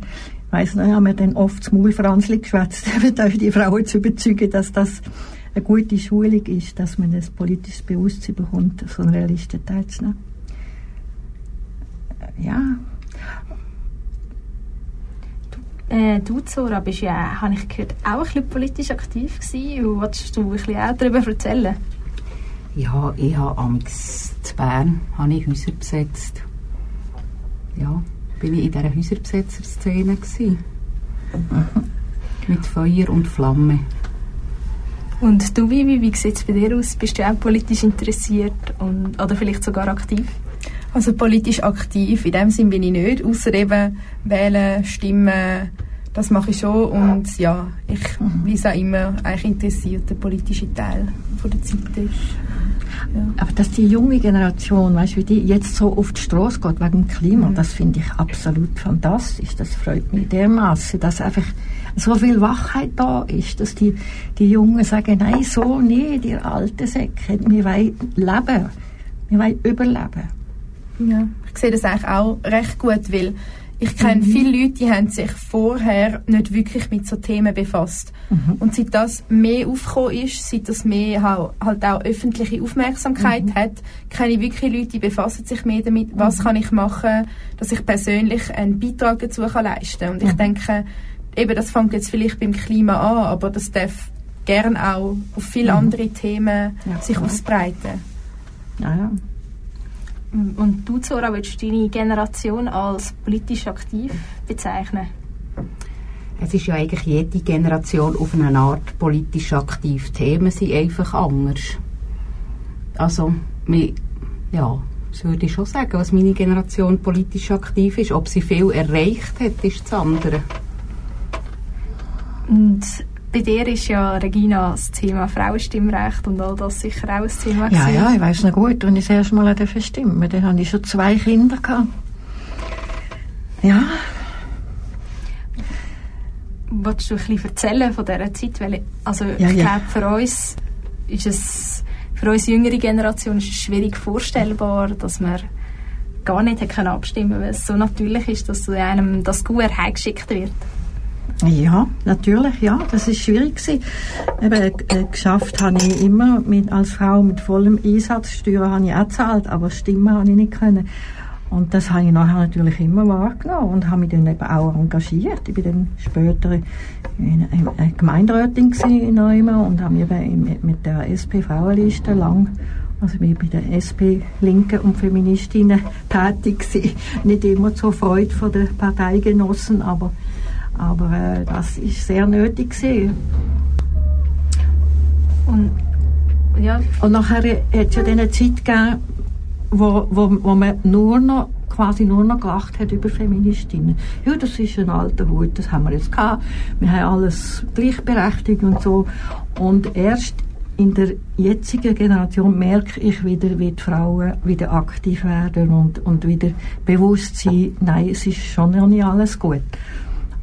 weiss noch, haben wir dann oft das Maulfranzli geschwätzt, die Frauen zu überzeugen, dass das eine gute Schulung ist, dass man ein politisches Bewusstsein bekommt, so einer Liste teilzunehmen. Ja.
Du, äh, du Zora, bist ja, habe ich gehört, auch ein bisschen politisch aktiv gewesen. Wolltest du ein bisschen auch darüber erzählen?
Ja, ich habe am zu Bern habe ich Häuser besetzt. Ja, bin ich in dieser Häuserbesetzerszene. Mit Feuer und Flamme.
Und du, Vivi, wie sieht es bei dir aus? Bist du auch politisch interessiert und, oder vielleicht sogar aktiv?
Also politisch aktiv, in dem Sinn bin ich nicht, außer eben wählen, stimmen, das mache ich schon und ja, ich lese auch immer eigentlich interessiert, der politische Teil von der Zeit ist.
Ja. Aber dass die junge Generation, weißt, wie die jetzt so auf die Straße geht wegen dem Klima, mhm. das finde ich absolut fantastisch. Das freut mich dermaßen, dass einfach so viel Wachheit da ist, dass die, die Jungen sagen, nein, so nicht, ihr alte Säcke, wir wollen leben, wir wollen überleben.
Ja, ich sehe das eigentlich auch recht gut, weil ich kenne mhm. viele Leute, die haben sich vorher nicht wirklich mit so Themen befasst. Mhm. Und seit das mehr aufgekommen ist, seit das mehr halt auch öffentliche Aufmerksamkeit mhm. hat, kenne ich wirklich Leute, die befassen sich mehr damit, was mhm. kann ich machen, dass ich persönlich einen Beitrag dazu kann leisten kann. Und ich mhm. denke, eben das fängt jetzt vielleicht beim Klima an, aber das darf gern auch auf viele mhm. andere Themen ja, sich ausbreiten.
Ja, ja. Und du, Zora, willst du deine Generation als politisch aktiv bezeichnen?
Es ist ja eigentlich jede Generation auf eine Art politisch aktiv. Die Themen sind einfach anders. Also, ja, das würde ich schon sagen, was meine Generation politisch aktiv ist. Ob sie viel erreicht hat, ist das andere.
Und bei dir ist ja, Regina, das Thema Frauenstimmrecht und all das sicher auch ein Thema
Ja, gewesen. ja, ich weiß noch gut, als ich das erste Mal stimmen dann hatte ich schon zwei Kinder. Gehabt. Ja.
Wolltest du ein bisschen erzählen von dieser Zeit? Weil, also, ja, ich ja. glaube, für uns ist es, für uns jüngere Generation ist es schwierig vorstellbar, dass man gar nicht abstimmen können, weil es so natürlich ist, dass einem das Gouverneur heimgeschickt wird.
Ja, natürlich, ja, das ist schwierig gewesen. Eben, äh, geschafft habe ich immer mit, als Frau mit vollem Einsatz. Steuern habe ich auch gezahlt, aber Stimmen habe ich nicht können. Und das habe ich nachher natürlich immer wahrgenommen und habe mich dann eben auch engagiert. Ich bin dann später in, in, in Gemeinderätin in Neumann und habe mich eben mit der SP-Frauenliste lang also ich bei der SP Linke und Feministinnen tätig gewesen. Nicht immer zur Freude der Parteigenossen, aber aber äh, das ist sehr nötig gewesen. Und, ja. Und nachher hat es ja dann eine Zeit gegeben, wo, wo, wo man nur noch quasi nur noch gelacht hat über Feministinnen. Ja, das ist ein alter Hut, das haben wir jetzt gehabt. Wir haben alles gleichberechtigt und so. Und erst in der jetzigen Generation merke ich wieder, wie die Frauen wieder aktiv werden und, und wieder bewusst sind, nein, es ist schon noch nicht alles gut.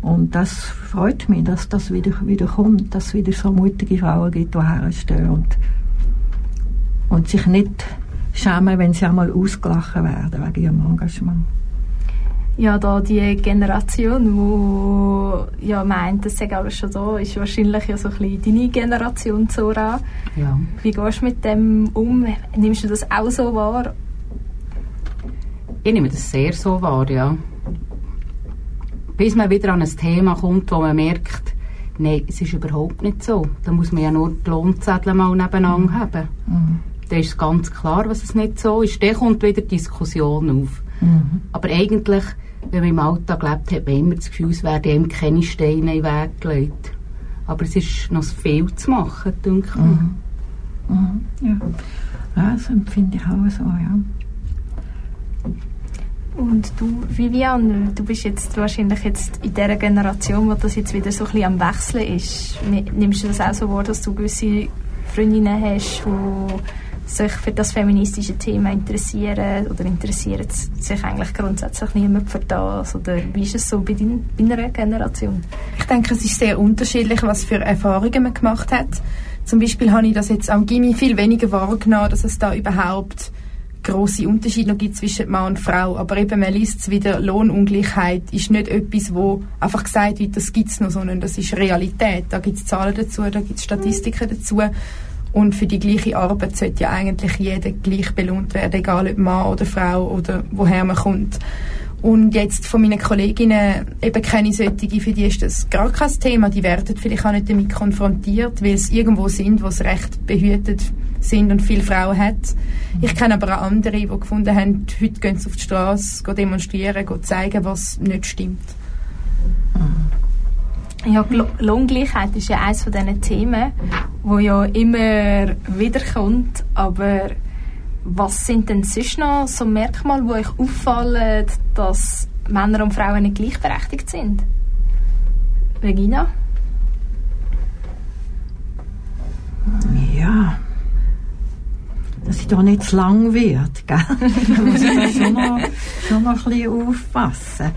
Und das freut mich, dass das wieder, wieder kommt, dass es wieder so mutige Frauen gibt, die herstehen und, und sich nicht schämen, wenn sie einmal ausgelachen werden wegen ihrem Engagement.
Ja, da die Generation, die ja meint, das sei alles schon da, ist wahrscheinlich ja so ein bisschen deine Generation, Zora. Ja. Wie gehst du mit dem um? Nimmst du das auch so wahr?
Ich nehme das sehr so wahr, ja Bis man wieder an ein Thema kommt, wo man merkt, nein, es ist überhaupt nicht so. Da muss man ja nur die Lohnzettel mal nebeneinander haben. Mhm. Dann ist ganz klar, was es nicht so ist. Dann kommt wieder die Diskussion auf. Mhm. Aber eigentlich, wenn man im Alltag lebt, hat man immer das Gefühl, es werden ihm keine Steine in den Weg gelegt. Aber es ist noch viel zu machen, denke ich. Mhm.
Mhm. Ja. ja, das empfinde ich auch so, ja.
Und du, Vivian, du bist jetzt wahrscheinlich jetzt in dieser Generation, wo das jetzt wieder so ein bisschen am Wechseln ist. Nimmst du das auch so wahr, dass du gewisse Freundinnen hast, die sich für das feministische Thema interessieren oder interessiert sich eigentlich grundsätzlich niemand für das? Oder wie ist es so bei, dein, bei deiner Generation?
Ich denke, es ist sehr unterschiedlich, was für Erfahrungen man gemacht hat. Zum Beispiel habe ich das jetzt am Gimmi viel weniger wahrgenommen, dass es da überhaupt große Unterschiede noch gibt zwischen Mann und Frau. Aber eben, man liest es wieder, Lohnungleichheit ist nicht etwas, wo einfach gesagt wird, das gibt es noch, sondern das ist Realität. Da gibt es Zahlen dazu, da gibt es Statistiken dazu. Und für die gleiche Arbeit sollte ja eigentlich jeder gleich belohnt werden, egal ob Mann oder Frau oder woher man kommt. Und jetzt von meinen Kolleginnen eben keine solche, für die ist das gar kein Thema. Die werden vielleicht auch nicht damit konfrontiert, weil es irgendwo sind, wo es recht behütet sind und viele Frauen hat. Ich kenne aber auch andere, die gefunden haben, heute gehen sie auf die Straße, demonstrieren, gehen zeigen, was nicht stimmt.
Ja, Lohngleichheit ist ja eines von diesen Themen, wo ja immer wiederkommt, aber was sind denn sonst noch so Merkmale, die euch auffallen, dass Männer und Frauen nicht gleichberechtigt sind? Regina?
Ja, dass ich da nicht zu lang wird, gell? da muss ich schon noch, schon noch ein bisschen aufpassen.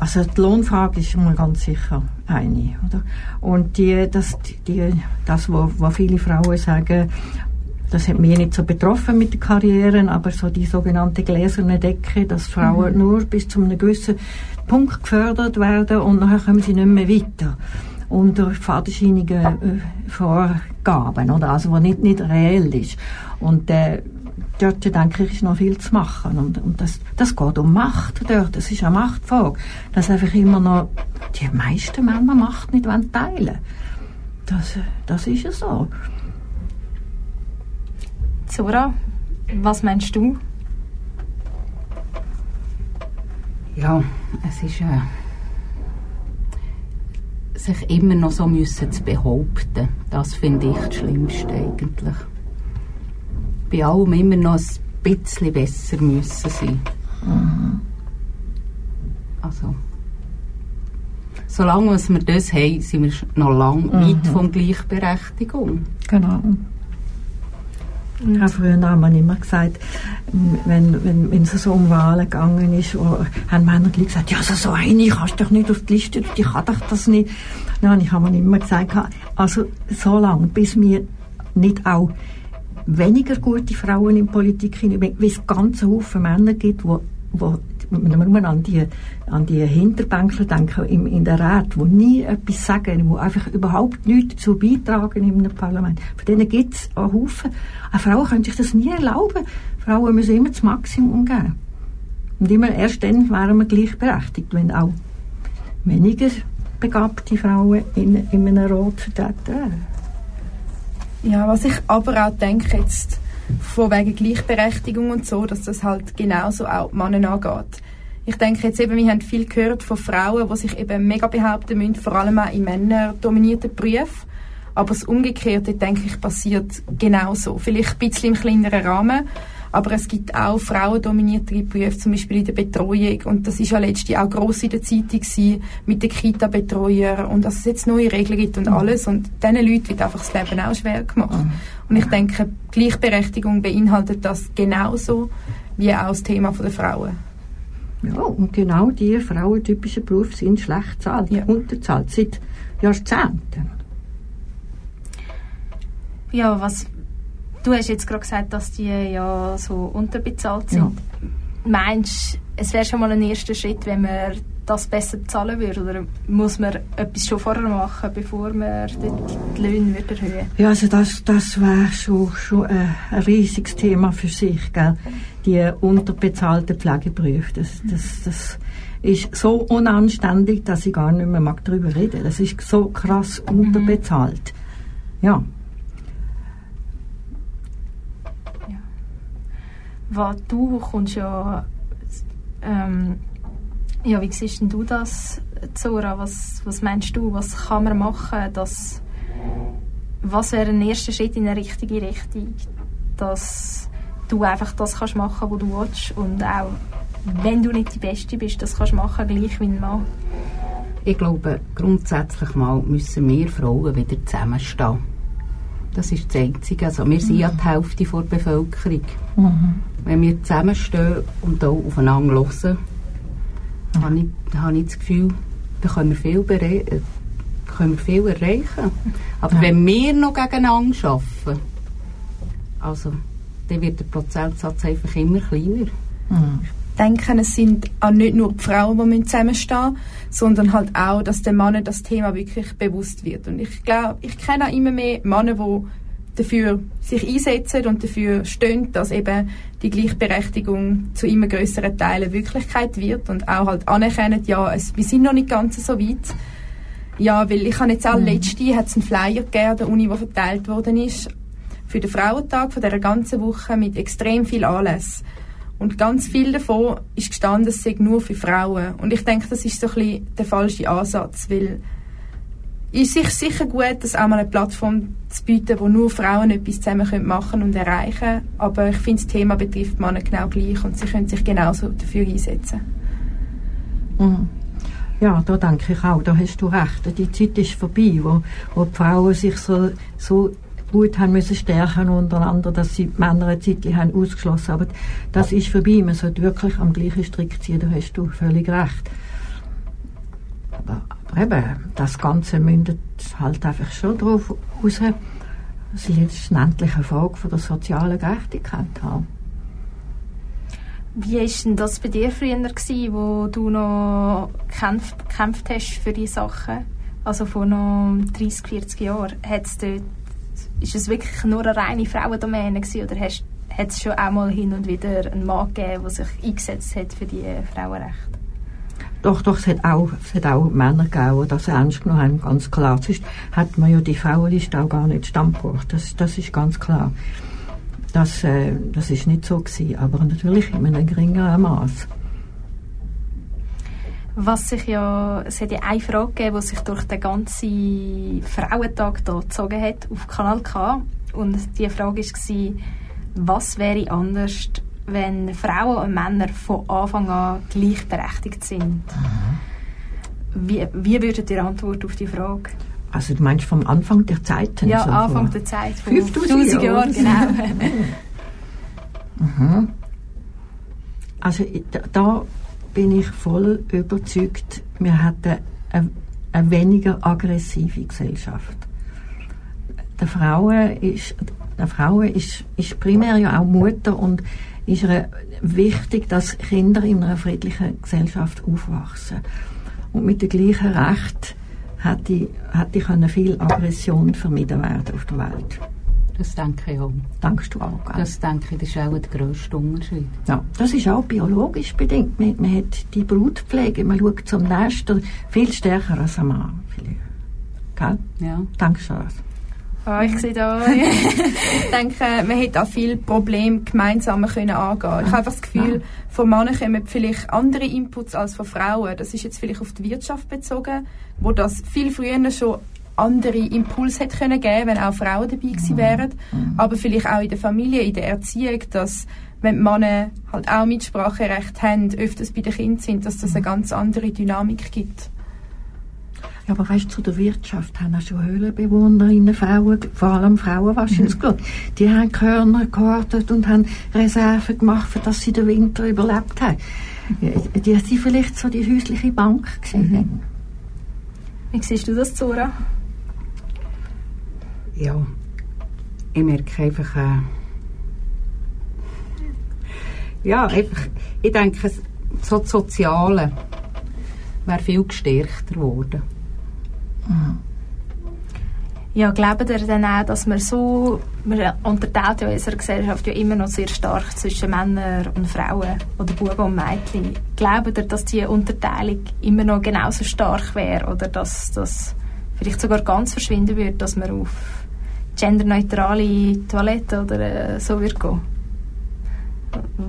Also die Lohnfrage ist schon mal ganz sicher eine, oder? Und die, das, die, das, was viele Frauen sagen, das hat mich nicht so betroffen mit den Karrieren, aber so die sogenannte gläserne Decke, dass Frauen mhm. nur bis zu einem gewissen Punkt gefördert werden und nachher kommen sie nicht mehr weiter unter fadenscheinigen äh, Vorgaben, oder? Also, was nicht, nicht reell ist. Und äh, dort, denke ich, ist noch viel zu machen. Und, und das, das geht um Macht dort. Das ist eine Machtfrage. Dass einfach immer noch die meisten Männer Macht nicht teilen Das, das ist ja so.
Zora, was meinst du?
Ja, es ist äh, sich immer noch so müssen zu behaupten. Das finde ich das Schlimmste eigentlich. Bei allem immer noch ein bisschen besser müssen sein. Mhm. Also, solange wir das haben, sind wir noch lange mhm. weit von Gleichberechtigung.
Genau. Ich habe früher haben immer gesagt, wenn, wenn, wenn es so um Wahlen gegangen ist, haben Männer gesagt, ja, so, so eine kannst du doch nicht auf die Liste, die kann doch das nicht. Nein, ich habe mir immer gesagt, also so lange, bis wir nicht auch weniger gute Frauen in Politik hinein, wie es ganze Haufen Männer gibt, die wenn wir an die, an die Hinterbänkler denken in, in der Rat, die nie etwas sagen, die einfach überhaupt nichts dazu beitragen in einem Parlament. Von denen gibt es einen Haufen. Eine Frau könnte sich das nie erlauben. Frauen müssen immer das Maximum geben. Und immer erst dann wären wir gleichberechtigt, wenn auch weniger begabte Frauen in, in einem Rat vertreten wären.
Ja, was ich aber auch denke jetzt, von wegen Gleichberechtigung und so, dass das halt genauso auch Männer angeht. Ich denke jetzt eben, wir haben viel gehört von Frauen, die sich eben mega behaupten müssen, vor allem auch in männerdominierten Berufen. Aber das Umgekehrte, denke ich, passiert genauso. Vielleicht ein bisschen im kleineren Rahmen, aber es gibt auch frauendominierte Berufe, zum Beispiel in der Betreuung. Und das ist ja letztlich auch gross in der Zeitung gewesen, mit den Kita-Betreuern und dass es jetzt neue Regeln gibt und mhm. alles. Und diesen Leuten wird einfach das Leben auch schwer gemacht. Mhm. Und ich denke, Gleichberechtigung beinhaltet das genauso wie auch das Thema der Frauen.
Ja, und genau diese frauentypischen Berufe sind schlecht zahlt, ja. unterzahlt, seit Jahrzehnten.
Ja, was, du hast jetzt gerade gesagt, dass die ja so unterbezahlt sind. Ja. Meinst du, es wäre schon mal ein erster Schritt, wenn man das besser bezahlen würde? Oder muss man etwas schon vorher machen, bevor man die Löhne wird erhöhen
Ja, also das, das wäre schon, schon ein, riesiges Thema für sich, gell? die unterbezahlten Pflegeberufe. Das, das, das ist so unanständig, dass ich gar nicht mehr mag darüber reden. Das ist so krass unterbezahlt. Ja.
Was du kommst ja, ähm, ja, wie siehst denn du das, Zora? Was, was meinst du, was kann man machen, dass, was wäre ein erster Schritt in eine richtige Richtung, dass du einfach das kannst machen, was du willst und auch, wenn du nicht die Beste bist, das kannst machen, gleich wie ein Mann?
Ich glaube, grundsätzlich mal müssen wir Frauen wieder zusammenstehen. Das ist das Einzige. Also wir sind ja die Hälfte der Bevölkerung.
Mhm.
Wenn wir zusammenstehen und auch aufeinander hören, habe ich, habe ich das Gefühl, da können wir viel, bere- äh, können wir viel erreichen. Aber
Ja.
wenn wir noch gegeneinander arbeiten, also, dann wird der Prozentsatz einfach immer kleiner.
Mhm.
denken, es sind auch nicht nur die Frauen, die müssen zusammenstehen sondern halt auch, dass den Männern das Thema wirklich bewusst wird. Und ich glaube, ich kenne auch immer mehr Männer, die dafür sich einsetzen und dafür stehen, dass eben die Gleichberechtigung zu immer größeren Teilen Wirklichkeit wird und auch halt anerkennen, ja, es, wir sind noch nicht ganz so weit. Ja, weil ich habe jetzt auch letzte, hat es einen Flyer gegeben an der Uni, der verteilt worden ist, für den Frauentag von dieser ganzen Woche mit extrem viel Anlässen. Und ganz viel davon ist gestanden, es sei nur für Frauen. Und ich denke, das ist so ein bisschen der falsche Ansatz, weil es ist sicher gut, dass auch mal eine Plattform zu bieten, wo nur Frauen etwas zusammen können machen und erreichen Aber ich finde, das Thema betrifft Männer genau gleich und sie können sich genauso dafür einsetzen.
Mhm. Ja, da denke ich auch, da hast du recht. Die Zeit ist vorbei, wo, wo die Frauen sich so, so gut haben müssen stärken untereinander, dass sie die Männer eine Zeit haben ausgeschlossen Aber das ist vorbei. Man sollte wirklich am gleichen Strick ziehen, da hast du völlig recht. Aber, eben, das Ganze mündet halt einfach schon darauf raus, dass sie jetzt endlich eine Frage von der sozialen Gerechtigkeit haben.
Wie war denn das bei dir früher, gewesen, wo du noch gekämpft, gekämpft hast für diese Sachen? Also vor noch 30, 40 Jahren. Hat's dort, ist es wirklich nur eine reine Frauendomäne gewesen, oder hat es schon auch mal hin und wieder einen Mann gegeben, der sich eingesetzt hat für die Frauenrechte?
Doch, doch, es hat auch, es hat auch Männer gegeben, die das ernst genommen haben, ganz klar. Sonst hat man ja die Frauenliste auch gar nicht standgebracht. Das, das ist ganz klar. Das, äh, das ist nicht so gewesen, aber natürlich in einem geringeren Maß.
Was sich ja, es hat ja eine Frage gegeben, die sich durch den ganzen Frauentag hier gezogen hat, auf Kanal K. Und die Frage war, was wäre anders, wenn Frauen und Männer von Anfang an gleichberechtigt sind? Wie, wie würdet ihr Antwort auf die Frage?
Also du meinst vom Anfang der Zeiten?
Ja,
so
Anfang der Zeit, vor
5000
1000 Jahren, genau.
Mhm. Also da bin ich voll überzeugt, wir hätten eine, eine weniger aggressive Gesellschaft. Der Frauen ist, der Frauen ist, ist primär ja auch Mutter und ist ihr wichtig, dass Kinder in einer friedlichen Gesellschaft aufwachsen. Und mit dem gleichen Recht hätte, hätte können viel Aggression vermieden werden auf der Welt.
Das denke ich auch.
Denkst du auch, gell?
Das denke ich, das ist auch der grösste Unterschied.
Ja, das ist auch biologisch bedingt. Man, man hat die Brutpflege, man schaut zum Nester viel stärker als ein Mann. Vielleicht. Gell?
Ja.
Denkst du das?
Ah, ich sehe da.
Ich denke, man hätte auch viele Probleme gemeinsam können angehen. Ich habe einfach das Gefühl, von Männern kommen vielleicht andere Inputs als von Frauen. Das ist jetzt vielleicht auf die Wirtschaft bezogen, wo das viel früher schon andere Impulse hätte können geben, wenn auch Frauen dabei gewesen wären. Aber vielleicht auch in der Familie, in der Erziehung, dass wenn die Männer halt auch Mitspracherecht haben, öfters bei den Kindern sind, dass das eine ganz andere Dynamik gibt.
Ja, aber weißt du, zu der Wirtschaft haben auch schon Höhlenbewohnerinnen, Frauen, vor allem Frauen wahrscheinlich geschaut. Die haben Körner gehortet und haben Reserven gemacht, für dass sie den Winter überlebt haben. Ja, Die sind vielleicht so die häusliche Bank gewesen.
Wie siehst du das, Zora?
Ja. Ich merke einfach, äh, ja, einfach, ich denke, es- so das Soziale wäre viel gestärkter geworden.
Ja, glaubt ihr denn auch, dass man so, man unterteilt ja in unserer Gesellschaft ja immer noch sehr stark zwischen Männern und Frauen oder Buben und Mädchen. Glaubt ihr, dass diese Unterteilung immer noch genauso stark wäre oder dass das vielleicht sogar ganz verschwinden würde, dass man auf genderneutrale Toiletten oder äh, so wird gehen?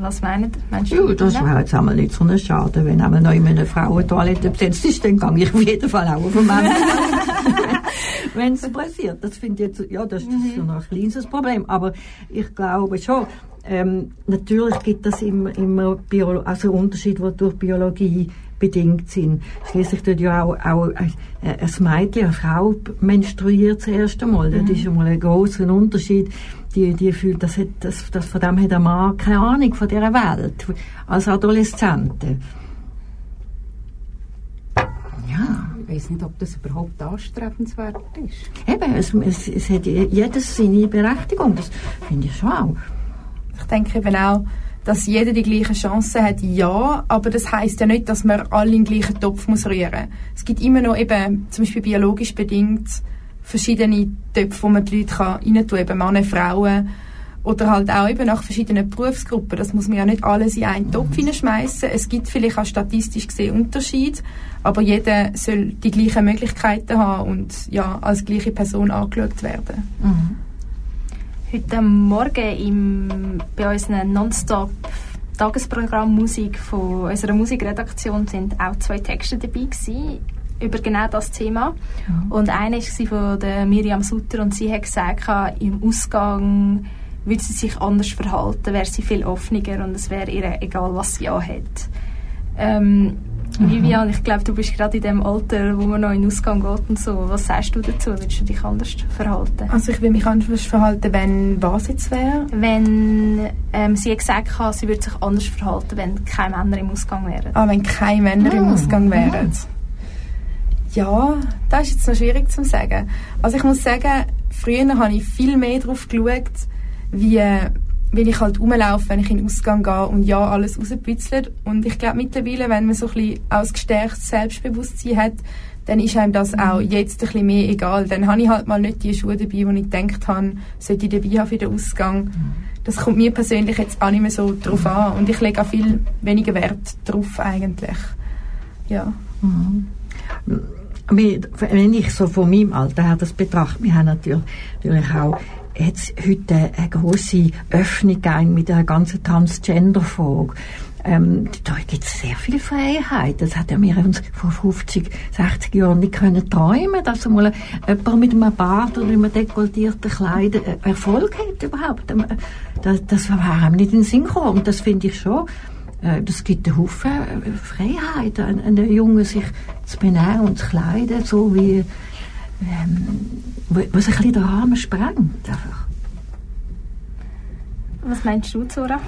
Was meinen meinst
du? Ja, das wäre jetzt einmal nicht so ein Schaden, wenn einmal noch in einer Frauentoilette besetzt ist, dann gehe ich auf jeden Fall auch auf einen Mann. wenn es passiert. Das finde ich jetzt, ja, das, ist mhm. noch ein kleines Problem. Aber ich glaube schon, ähm, natürlich gibt es immer, immer Bio also Unterschiede, die durch Biologie bedingt sind. Schließlich tut ja auch, auch ein, ein Mädchen, eine Frau menstruiert das erste Mal. Mhm. Das ist schon mal ein großer Unterschied. Die, die fühlt, das, hat, das, das von dem hat ein Mann keine Ahnung von dieser Welt. Als Adoleszente.
Ja. Ich weiß nicht, ob das überhaupt anstrebenswert ist.
Eben, es, es, es hat jedes seine Berechtigung. Das finde ich schon auch.
Ich denke eben auch, dass jeder die gleichen Chancen hat, ja, aber das heißt ja nicht, dass man alle in den gleichen Topf muss rühren. Es gibt immer noch eben, zum Beispiel biologisch bedingt, verschiedene Töpfe, wo man die Leute rein tun kann, Männer, Frauen oder halt auch eben nach verschiedenen Berufsgruppen. Das muss man ja nicht alles in einen Topf hineinschmeißen. Es gibt vielleicht auch statistisch gesehen Unterschiede, aber jeder soll die gleichen Möglichkeiten haben und ja, als gleiche Person angeschaut werden. Mhm.
Heute Morgen im, bei unserem Nonstop Tagesprogramm Musik von unserer Musikredaktion sind auch zwei Texte dabei gewesen, über genau das Thema. Mhm. Und einer war von der Miriam Sutter und sie hat gesagt, im Ausgang würde sie sich anders verhalten, wäre sie viel offener und es wäre ihr egal, was sie anhat. Ähm, Mhm. Vivian, ich glaube, du bist gerade in dem Alter, wo man noch in den Ausgang geht und so. Was sagst du dazu? Würdest du dich anders verhalten?
Also ich will mich anders verhalten, wenn was jetzt wäre?
Wenn ähm, sie gesagt hat, sie würde sich anders verhalten, wenn keine Männer im Ausgang wären.
Ah, wenn keine Männer mhm. im Ausgang wären. Ja, das ist jetzt noch schwierig zu sagen. Also ich muss sagen, früher habe ich viel mehr darauf geschaut, wie weil ich halt rumlaufe, wenn ich in den Ausgang gehe und ja, alles rauspützelt. Und ich glaube mittlerweile, wenn man so ein bisschen ausgestärktes Selbstbewusstsein hat, dann ist einem das auch jetzt ein bisschen mehr egal. Dann habe ich halt mal nicht die Schuhe dabei, die ich gedacht habe, sollte ich dabei haben für den Ausgang. Das kommt mir persönlich jetzt auch nicht mehr so drauf an. Und ich lege auch viel weniger Wert drauf eigentlich. Ja. Mhm.
Wenn ich so von meinem Alter her das betrachte, wir haben natürlich, auch jetzt heute eine große Öffnung mit der ganzen Transgender-Frage. Ähm, da gibt es sehr viel Freiheit. Das hat ja wir uns vor 50, 60 Jahren nicht können träumen, dass mal jemand mit einem Bart oder einem dekolletierten Kleid Erfolg hat überhaupt. Ähm, das, das war einem nicht in den Sinn gekommen. Und das finde ich schon, äh, das gibt einen Haufen äh, Freiheit, einen Jungen sich zu benehmen und zu kleiden, so wie ähm, was ein bisschen den Rahmen sprengt. Einfach.
Was meinst du, Zora?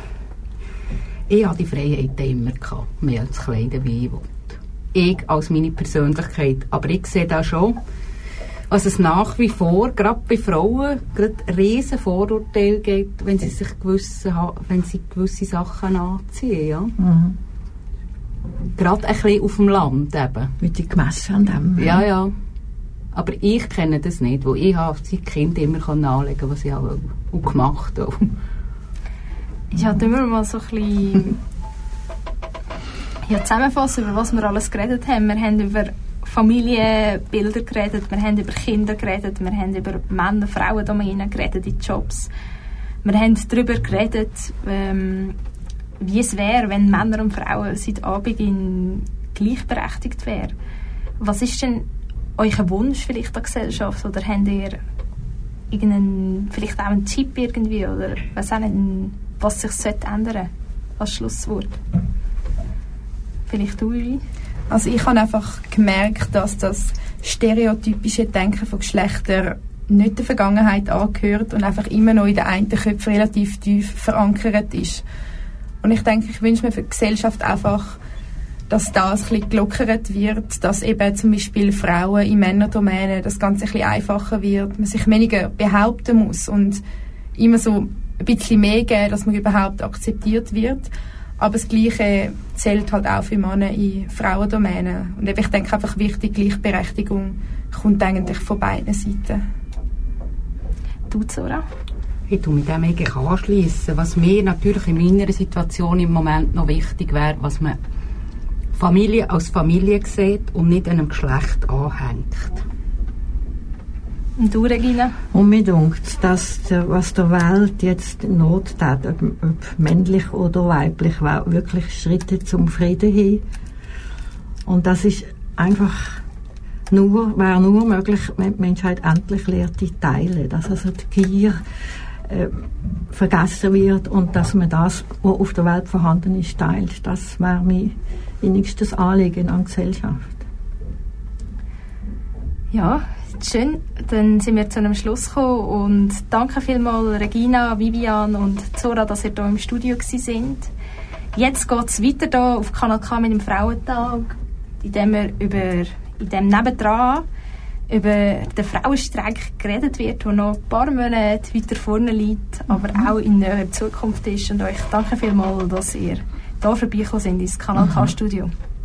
Ich hatte die Freiheit immer gehabt, mehr zu kleiden, wie ich wollte. Ich als meine Persönlichkeit. Aber ich sehe da schon, was es nach wie vor, gerade bei Frauen, gerade riesen Vorurteile gibt, wenn sie sich gewisse, wenn sie gewisse Sachen anziehen. Ja? Mhm. Gerade ein bisschen auf dem Land eben.
Mit die gemessen an dem.
Ja, ja. Aber ich kenne das nicht, wo ich habe seit Kind immer anlegen was ich auch, auch gemacht habe.
Ich hatte immer mal so ein bisschen ja, zusammenfassen, über was wir alles geredet haben. Wir haben über Familienbilder geredet, wir haben über Kinder geredet, wir haben über Männer, Frauen Domänen geredet in Jobs. Wir haben darüber geredet, ähm, wie es wäre, wenn Männer und Frauen seit Anbeginn gleichberechtigt wären. Was ist denn euer Wunsch vielleicht der Gesellschaft oder habt ihr irgendeinen, vielleicht auch einen Tipp irgendwie oder was auch nicht, was sich sollte ändern als Schlusswort? Vielleicht du, Uli?
Also ich habe einfach gemerkt, dass das stereotypische Denken von Geschlechtern nicht der Vergangenheit angehört und einfach immer noch in den einen Köpfen relativ tief verankert ist. Und ich denke, ich wünsche mir für die Gesellschaft einfach dass das ein bisschen gelockert wird, dass eben zum Beispiel Frauen in Männerdomänen das Ganze ein bisschen einfacher wird, man sich weniger behaupten muss und immer so ein bisschen mehr geben, dass man überhaupt akzeptiert wird. Aber das Gleiche zählt halt auch für Männer in Frauendomänen. Und ich denke einfach wichtig, Gleichberechtigung kommt eigentlich von beiden Seiten.
Du, Zora?
Ich tue mit dem eigentlich anschließen. Was mir natürlich in meiner Situation im Moment noch wichtig wäre, was man Familie als Familie sieht und nicht einem Geschlecht anhängt.
Und du, Regina?
Und mir denkt, dass was der Welt jetzt Not tut, ob, ob männlich oder weiblich, war wirklich Schritte zum Frieden hin. Und das ist einfach nur, wäre nur möglich, wenn die Menschheit endlich lehrt, die Teile, dass also die Gier äh, vergessen wird und dass man das, was auf der Welt vorhanden ist, teilt. Das wäre mein innigstes Anliegen an Gesellschaft.
Ja, schön. Dann sind wir zu einem Schluss gekommen und danke vielmals Regina, Vivian und Zora, dass ihr hier im Studio sind. Jetzt geht es weiter hier auf Kanal K mit dem Frauentag, in dem wir über, in dem nebendran über den Frauenstreik geredet wird, der noch ein paar Monate weiter vorne liegt, aber mhm. auch in der Zukunft ist. Und euch danke vielmals, dass ihr hier vorbeigekommen sind ins Kanal K-Studio. Mhm.